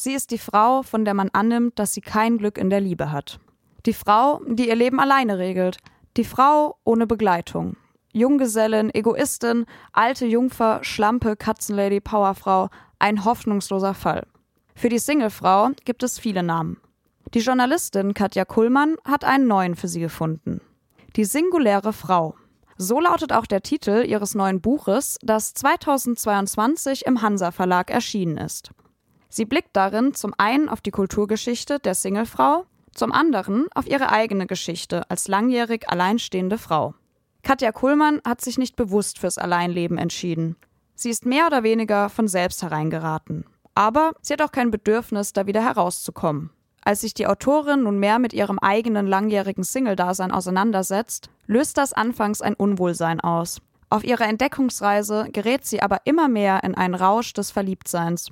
Sie ist die Frau, von der man annimmt, dass sie kein Glück in der Liebe hat. Die Frau, die ihr Leben alleine regelt. Die Frau ohne Begleitung. Junggesellin, Egoistin, alte Jungfer, Schlampe, Katzenlady, Powerfrau, ein hoffnungsloser Fall. Für die Singlefrau gibt es viele Namen. Die Journalistin Katja Kullmann hat einen neuen für sie gefunden. Die singuläre Frau. So lautet auch der Titel ihres neuen Buches, das 2022 im Hansa Verlag erschienen ist. Sie blickt darin zum einen auf die Kulturgeschichte der Singlefrau, zum anderen auf ihre eigene Geschichte als langjährig alleinstehende Frau. Katja Kuhlmann hat sich nicht bewusst fürs Alleinleben entschieden. Sie ist mehr oder weniger von selbst hereingeraten. Aber sie hat auch kein Bedürfnis, da wieder herauszukommen. Als sich die Autorin nun mehr mit ihrem eigenen langjährigen Single-Dasein auseinandersetzt, löst das anfangs ein Unwohlsein aus. Auf ihrer Entdeckungsreise gerät sie aber immer mehr in einen Rausch des Verliebtseins.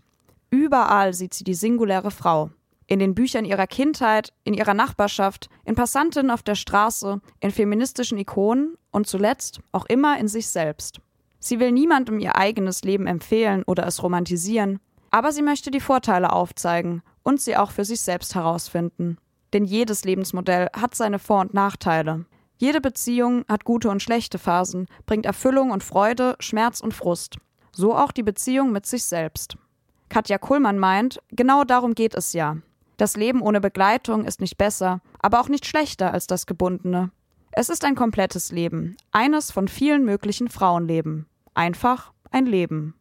Überall sieht sie die singuläre Frau. In den Büchern ihrer Kindheit, in ihrer Nachbarschaft, in Passantinnen auf der Straße, in feministischen Ikonen und zuletzt auch immer in sich selbst. Sie will niemandem ihr eigenes Leben empfehlen oder es romantisieren, aber sie möchte die Vorteile aufzeigen und sie auch für sich selbst herausfinden. Denn jedes Lebensmodell hat seine Vor- und Nachteile. Jede Beziehung hat gute und schlechte Phasen, bringt Erfüllung und Freude, Schmerz und Frust. So auch die Beziehung mit sich selbst. Katja Kuhlmann meint, genau darum geht es ja. Das Leben ohne Begleitung ist nicht besser, aber auch nicht schlechter als das gebundene. Es ist ein komplettes Leben, eines von vielen möglichen Frauenleben. Einfach ein Leben.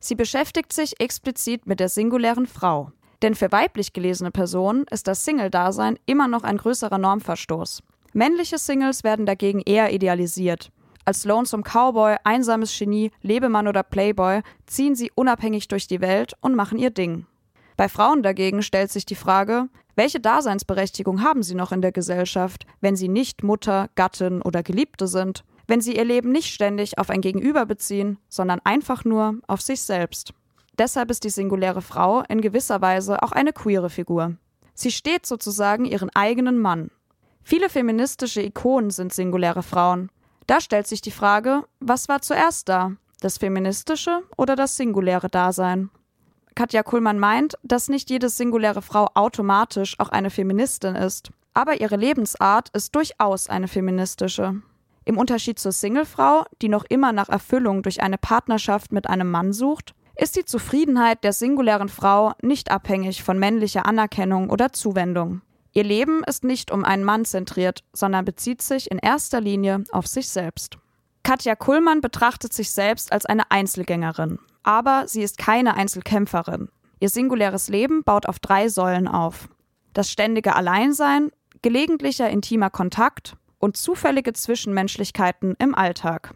Sie beschäftigt sich explizit mit der singulären Frau. Denn für weiblich gelesene Personen ist das Single-Dasein immer noch ein größerer Normverstoß. Männliche Singles werden dagegen eher idealisiert. Als Lonesome Cowboy, einsames Genie, Lebemann oder Playboy ziehen sie unabhängig durch die Welt und machen ihr Ding. Bei Frauen dagegen stellt sich die Frage, welche Daseinsberechtigung haben sie noch in der Gesellschaft, wenn sie nicht Mutter, Gattin oder Geliebte sind, wenn sie ihr Leben nicht ständig auf ein Gegenüber beziehen, sondern einfach nur auf sich selbst. Deshalb ist die singuläre Frau in gewisser Weise auch eine queere Figur. Sie steht sozusagen ihren eigenen Mann. Viele feministische Ikonen sind singuläre Frauen. Da stellt sich die Frage, was war zuerst da? Das feministische oder das singuläre Dasein? Katja Kuhlmann meint, dass nicht jede singuläre Frau automatisch auch eine Feministin ist. Aber ihre Lebensart ist durchaus eine feministische. Im Unterschied zur Singlefrau, die noch immer nach Erfüllung durch eine Partnerschaft mit einem Mann sucht, ist die Zufriedenheit der singulären Frau nicht abhängig von männlicher Anerkennung oder Zuwendung. Ihr Leben ist nicht um einen Mann zentriert, sondern bezieht sich in erster Linie auf sich selbst. Katja Kullmann betrachtet sich selbst als eine Einzelgängerin, aber sie ist keine Einzelkämpferin. Ihr singuläres Leben baut auf drei Säulen auf. Das ständige Alleinsein, gelegentlicher intimer Kontakt und zufällige Zwischenmenschlichkeiten im Alltag.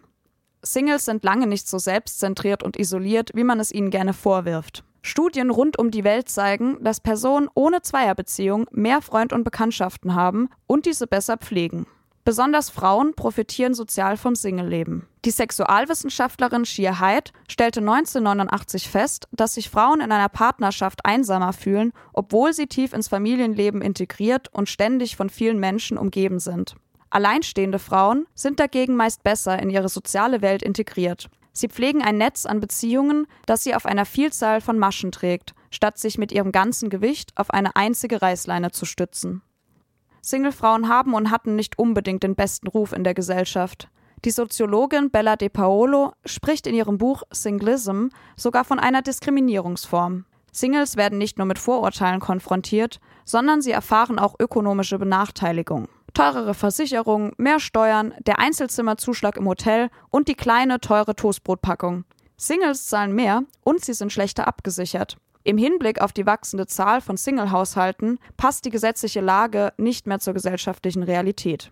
Singles sind lange nicht so selbstzentriert und isoliert, wie man es ihnen gerne vorwirft. Studien rund um die Welt zeigen, dass Personen ohne Zweierbeziehung mehr Freund und Bekanntschaften haben und diese besser pflegen. Besonders Frauen profitieren sozial vom Singleleben. Die Sexualwissenschaftlerin Shia Haidt stellte 1989 fest, dass sich Frauen in einer Partnerschaft einsamer fühlen, obwohl sie tief ins Familienleben integriert und ständig von vielen Menschen umgeben sind. Alleinstehende Frauen sind dagegen meist besser in ihre soziale Welt integriert. Sie pflegen ein Netz an Beziehungen, das sie auf einer Vielzahl von Maschen trägt, statt sich mit ihrem ganzen Gewicht auf eine einzige Reißleine zu stützen. Singlefrauen haben und hatten nicht unbedingt den besten Ruf in der Gesellschaft. Die Soziologin Bella De Paolo spricht in ihrem Buch Singlism sogar von einer Diskriminierungsform. Singles werden nicht nur mit Vorurteilen konfrontiert, sondern sie erfahren auch ökonomische Benachteiligung teurere Versicherungen, mehr Steuern, der Einzelzimmerzuschlag im Hotel und die kleine, teure Toastbrotpackung. Singles zahlen mehr und sie sind schlechter abgesichert. Im Hinblick auf die wachsende Zahl von Single-Haushalten passt die gesetzliche Lage nicht mehr zur gesellschaftlichen Realität.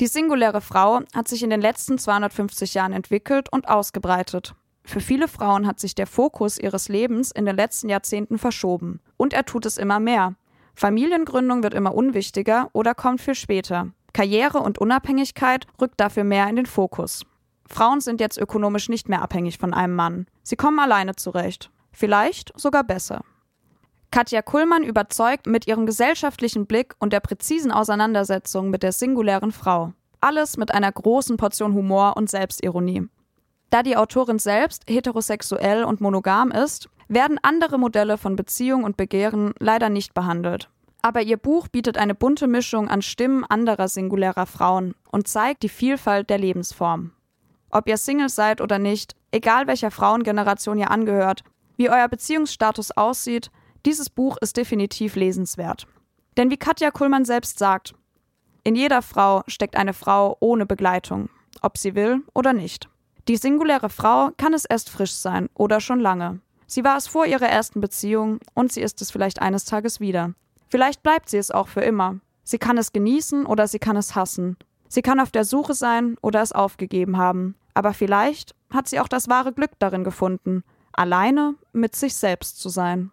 Die singuläre Frau hat sich in den letzten 250 Jahren entwickelt und ausgebreitet. Für viele Frauen hat sich der Fokus ihres Lebens in den letzten Jahrzehnten verschoben. Und er tut es immer mehr. Familiengründung wird immer unwichtiger oder kommt viel später. Karriere und Unabhängigkeit rückt dafür mehr in den Fokus. Frauen sind jetzt ökonomisch nicht mehr abhängig von einem Mann. Sie kommen alleine zurecht. Vielleicht sogar besser. Katja Kullmann überzeugt mit ihrem gesellschaftlichen Blick und der präzisen Auseinandersetzung mit der singulären Frau. Alles mit einer großen Portion Humor und Selbstironie. Da die Autorin selbst heterosexuell und monogam ist, werden andere Modelle von Beziehung und Begehren leider nicht behandelt. Aber ihr Buch bietet eine bunte Mischung an Stimmen anderer singulärer Frauen und zeigt die Vielfalt der Lebensform. Ob ihr Single seid oder nicht, egal welcher Frauengeneration ihr angehört, wie euer Beziehungsstatus aussieht, dieses Buch ist definitiv lesenswert. Denn wie Katja Kuhlmann selbst sagt, in jeder Frau steckt eine Frau ohne Begleitung, ob sie will oder nicht. Die singuläre Frau kann es erst frisch sein oder schon lange. Sie war es vor ihrer ersten Beziehung und sie ist es vielleicht eines Tages wieder. Vielleicht bleibt sie es auch für immer. Sie kann es genießen oder sie kann es hassen. Sie kann auf der Suche sein oder es aufgegeben haben. Aber vielleicht hat sie auch das wahre Glück darin gefunden, alleine mit sich selbst zu sein.